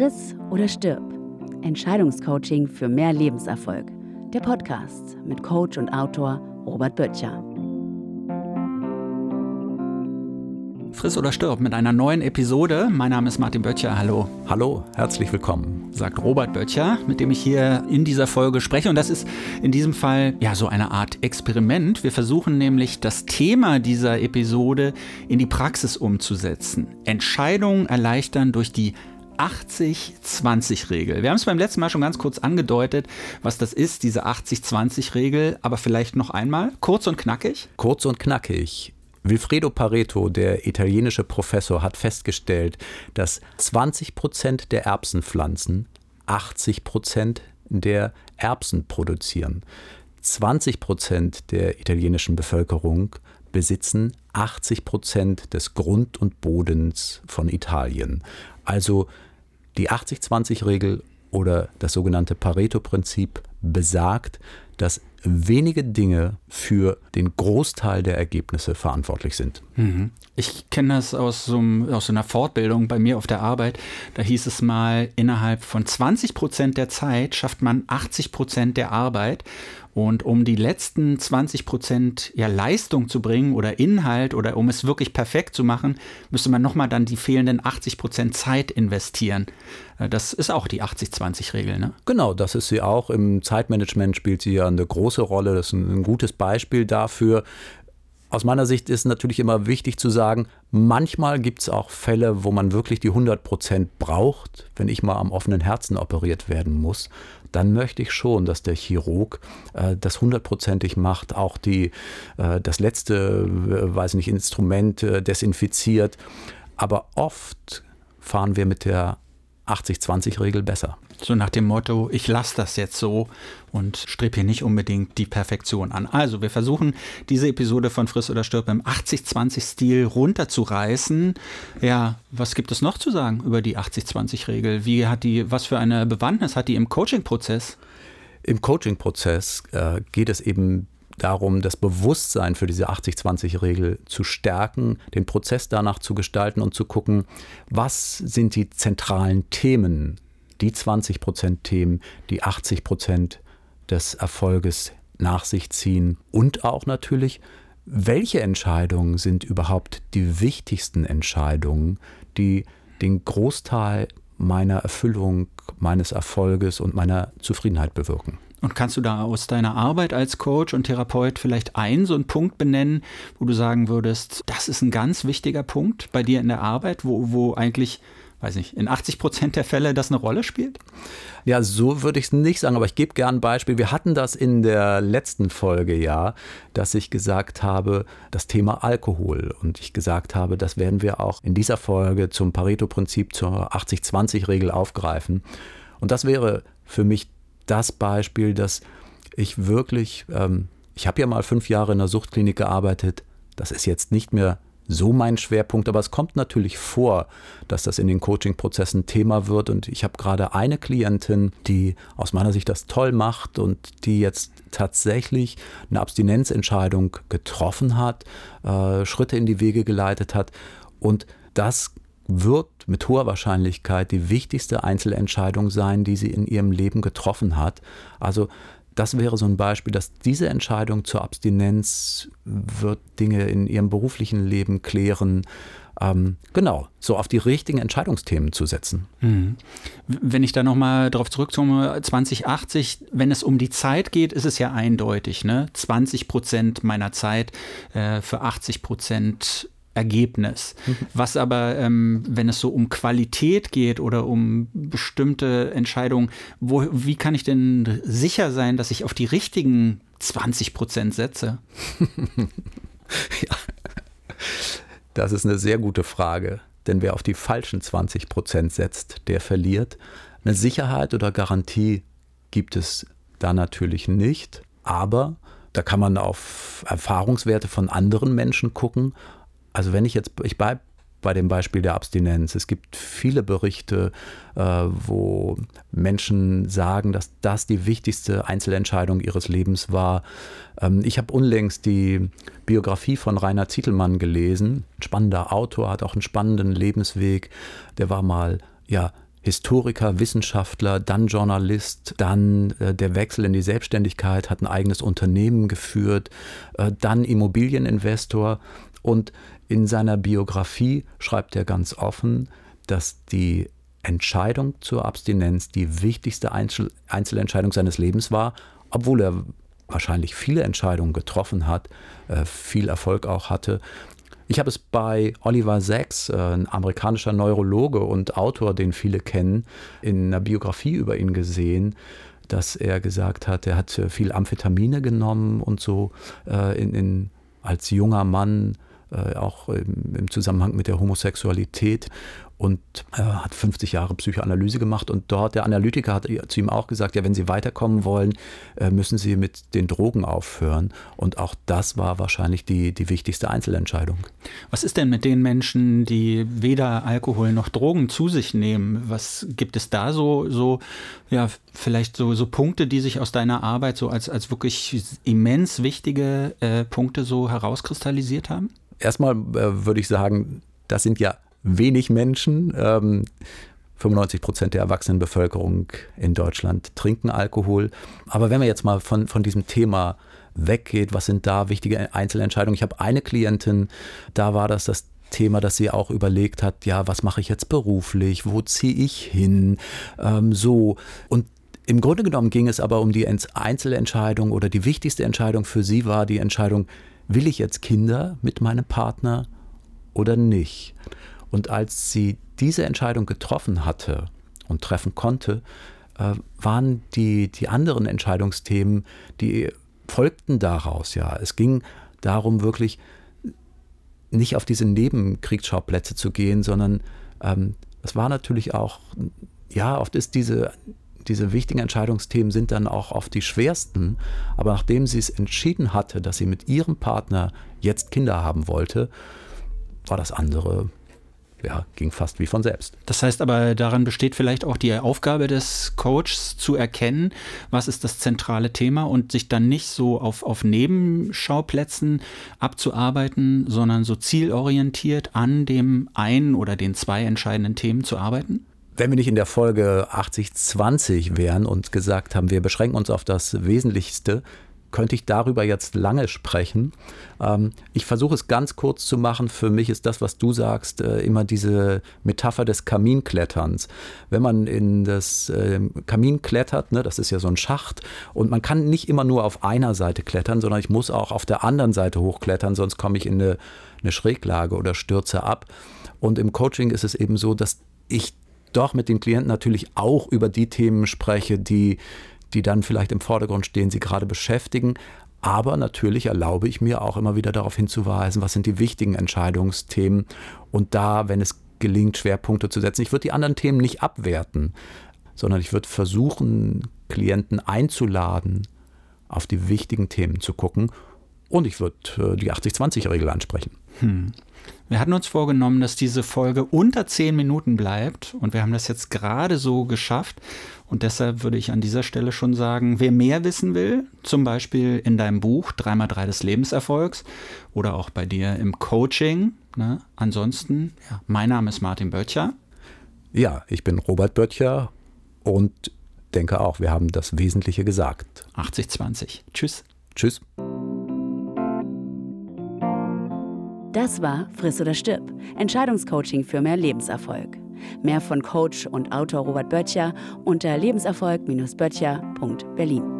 Friss oder stirb. Entscheidungscoaching für mehr Lebenserfolg. Der Podcast mit Coach und Autor Robert Böttcher. Friss oder stirb mit einer neuen Episode. Mein Name ist Martin Böttcher. Hallo. Hallo, herzlich willkommen. Sagt Robert Böttcher, mit dem ich hier in dieser Folge spreche. Und das ist in diesem Fall ja so eine Art Experiment. Wir versuchen nämlich das Thema dieser Episode in die Praxis umzusetzen. Entscheidungen erleichtern durch die 80-20-Regel. Wir haben es beim letzten Mal schon ganz kurz angedeutet, was das ist, diese 80-20-Regel, aber vielleicht noch einmal, kurz und knackig. Kurz und knackig. Wilfredo Pareto, der italienische Professor, hat festgestellt, dass 20 Prozent der Erbsenpflanzen 80 Prozent der Erbsen produzieren. 20 Prozent der italienischen Bevölkerung besitzen 80 Prozent des Grund und Bodens von Italien. Also die 80-20-Regel oder das sogenannte Pareto-Prinzip besagt, dass wenige Dinge für den Großteil der Ergebnisse verantwortlich sind. Mhm. Ich kenne das aus so, aus so, einer Fortbildung bei mir auf der Arbeit. Da hieß es mal, innerhalb von 20 Prozent der Zeit schafft man 80 Prozent der Arbeit. Und um die letzten 20 Prozent ja, Leistung zu bringen oder Inhalt oder um es wirklich perfekt zu machen, müsste man nochmal dann die fehlenden 80 Prozent Zeit investieren. Äh, das ist auch die 80-20-Regel, ne? Genau, das ist sie auch. Im Zeitmanagement spielt sie ja eine große Rolle. Das ist ein, ein gutes Beispiel dafür. Aus meiner Sicht ist natürlich immer wichtig zu sagen, manchmal gibt es auch Fälle, wo man wirklich die 100 Prozent braucht. Wenn ich mal am offenen Herzen operiert werden muss, dann möchte ich schon, dass der Chirurg äh, das hundertprozentig macht, auch die, äh, das letzte, äh, weiß nicht, Instrument äh, desinfiziert. Aber oft fahren wir mit der 80-20-Regel besser. So nach dem Motto, ich lasse das jetzt so und strebe hier nicht unbedingt die Perfektion an. Also wir versuchen diese Episode von Friss oder Stirb im 80-20-Stil runterzureißen. Ja, was gibt es noch zu sagen über die 80-20-Regel? Wie hat die, was für eine Bewandtnis hat die im Coaching-Prozess? Im Coaching-Prozess äh, geht es eben darum, das Bewusstsein für diese 80-20-Regel zu stärken, den Prozess danach zu gestalten und zu gucken, was sind die zentralen Themen, die 20 Prozent Themen, die 80 Prozent des Erfolges nach sich ziehen und auch natürlich, welche Entscheidungen sind überhaupt die wichtigsten Entscheidungen, die den Großteil meiner Erfüllung, meines Erfolges und meiner Zufriedenheit bewirken. Und kannst du da aus deiner Arbeit als Coach und Therapeut vielleicht einen so einen Punkt benennen, wo du sagen würdest, das ist ein ganz wichtiger Punkt bei dir in der Arbeit, wo, wo eigentlich, weiß ich, in 80 Prozent der Fälle das eine Rolle spielt? Ja, so würde ich es nicht sagen, aber ich gebe gern ein Beispiel. Wir hatten das in der letzten Folge ja, dass ich gesagt habe, das Thema Alkohol. Und ich gesagt habe, das werden wir auch in dieser Folge zum Pareto-Prinzip zur 80-20-Regel aufgreifen. Und das wäre für mich das Beispiel, dass ich wirklich, ähm, ich habe ja mal fünf Jahre in der Suchtklinik gearbeitet. Das ist jetzt nicht mehr so mein Schwerpunkt, aber es kommt natürlich vor, dass das in den Coaching-Prozessen Thema wird. Und ich habe gerade eine Klientin, die aus meiner Sicht das toll macht und die jetzt tatsächlich eine Abstinenzentscheidung getroffen hat, äh, Schritte in die Wege geleitet hat. Und das wird mit hoher Wahrscheinlichkeit die wichtigste Einzelentscheidung sein, die sie in ihrem Leben getroffen hat. Also das wäre so ein Beispiel, dass diese Entscheidung zur Abstinenz wird Dinge in ihrem beruflichen Leben klären. Ähm, genau, so auf die richtigen Entscheidungsthemen zu setzen. Mhm. Wenn ich da nochmal darauf zurückkomme, 2080, wenn es um die Zeit geht, ist es ja eindeutig. Ne? 20 Prozent meiner Zeit äh, für 80 Prozent Ergebnis. Was aber, ähm, wenn es so um Qualität geht oder um bestimmte Entscheidungen, wo, wie kann ich denn sicher sein, dass ich auf die richtigen 20 Prozent setze? ja, das ist eine sehr gute Frage. Denn wer auf die falschen 20 Prozent setzt, der verliert. Eine Sicherheit oder Garantie gibt es da natürlich nicht. Aber da kann man auf Erfahrungswerte von anderen Menschen gucken also wenn ich jetzt, ich bleibe bei dem Beispiel der Abstinenz. Es gibt viele Berichte, äh, wo Menschen sagen, dass das die wichtigste Einzelentscheidung ihres Lebens war. Ähm, ich habe unlängst die Biografie von Rainer Zietelmann gelesen. Spannender Autor, hat auch einen spannenden Lebensweg. Der war mal ja Historiker, Wissenschaftler, dann Journalist, dann äh, der Wechsel in die Selbstständigkeit, hat ein eigenes Unternehmen geführt, äh, dann Immobilieninvestor und in seiner Biografie schreibt er ganz offen, dass die Entscheidung zur Abstinenz die wichtigste Einzel Einzelentscheidung seines Lebens war, obwohl er wahrscheinlich viele Entscheidungen getroffen hat, äh, viel Erfolg auch hatte. Ich habe es bei Oliver Sacks, äh, ein amerikanischer Neurologe und Autor, den viele kennen, in einer Biografie über ihn gesehen, dass er gesagt hat, er hat viel Amphetamine genommen und so äh, in, in, als junger Mann, äh, auch im, im Zusammenhang mit der Homosexualität und äh, hat 50 Jahre Psychoanalyse gemacht und dort der Analytiker hat zu ihm auch gesagt, ja, wenn Sie weiterkommen wollen, äh, müssen Sie mit den Drogen aufhören und auch das war wahrscheinlich die, die wichtigste Einzelentscheidung. Was ist denn mit den Menschen, die weder Alkohol noch Drogen zu sich nehmen? Was gibt es da so, so ja, vielleicht so, so Punkte, die sich aus deiner Arbeit so als, als wirklich immens wichtige äh, Punkte so herauskristallisiert haben? Erstmal äh, würde ich sagen, das sind ja wenig Menschen. Ähm, 95 Prozent der Erwachsenenbevölkerung in Deutschland trinken Alkohol. Aber wenn man jetzt mal von, von diesem Thema weggeht, was sind da wichtige Einzelentscheidungen? Ich habe eine Klientin, da war das das Thema, dass sie auch überlegt hat, ja, was mache ich jetzt beruflich, wo ziehe ich hin, ähm, so. Und im Grunde genommen ging es aber um die Einzelentscheidung oder die wichtigste Entscheidung für sie war die Entscheidung, will ich jetzt Kinder mit meinem Partner oder nicht? Und als sie diese Entscheidung getroffen hatte und treffen konnte, äh, waren die, die anderen Entscheidungsthemen, die folgten daraus. Ja, es ging darum, wirklich nicht auf diese Nebenkriegsschauplätze zu gehen, sondern ähm, es war natürlich auch, ja, oft ist diese, diese wichtigen Entscheidungsthemen sind dann auch oft die schwersten. Aber nachdem sie es entschieden hatte, dass sie mit ihrem Partner jetzt Kinder haben wollte, war das andere ja, ging fast wie von selbst. Das heißt aber, daran besteht vielleicht auch die Aufgabe des Coaches zu erkennen, was ist das zentrale Thema und sich dann nicht so auf, auf Nebenschauplätzen abzuarbeiten, sondern so zielorientiert an dem einen oder den zwei entscheidenden Themen zu arbeiten? Wenn wir nicht in der Folge 80-20 wären und gesagt haben, wir beschränken uns auf das Wesentlichste, könnte ich darüber jetzt lange sprechen. Ähm, ich versuche es ganz kurz zu machen. Für mich ist das, was du sagst, äh, immer diese Metapher des Kaminkletterns. Wenn man in das äh, Kamin klettert, ne, das ist ja so ein Schacht, und man kann nicht immer nur auf einer Seite klettern, sondern ich muss auch auf der anderen Seite hochklettern, sonst komme ich in eine, eine Schräglage oder stürze ab. Und im Coaching ist es eben so, dass ich doch mit den Klienten natürlich auch über die Themen spreche, die die dann vielleicht im Vordergrund stehen, sie gerade beschäftigen. Aber natürlich erlaube ich mir auch immer wieder darauf hinzuweisen, was sind die wichtigen Entscheidungsthemen und da, wenn es gelingt, Schwerpunkte zu setzen. Ich würde die anderen Themen nicht abwerten, sondern ich würde versuchen, Klienten einzuladen, auf die wichtigen Themen zu gucken und ich würde äh, die 80-20-Regel ansprechen. Hm. Wir hatten uns vorgenommen, dass diese Folge unter zehn Minuten bleibt und wir haben das jetzt gerade so geschafft. Und deshalb würde ich an dieser Stelle schon sagen, wer mehr wissen will, zum Beispiel in deinem Buch 3x3 des Lebenserfolgs oder auch bei dir im Coaching. Ne? Ansonsten, ja, mein Name ist Martin Böttcher. Ja, ich bin Robert Böttcher und denke auch, wir haben das Wesentliche gesagt. 80-20. Tschüss. Tschüss. Das war Friss oder Stirb, Entscheidungscoaching für mehr Lebenserfolg. Mehr von Coach und Autor Robert Böttcher unter lebenserfolg-böttcher.berlin.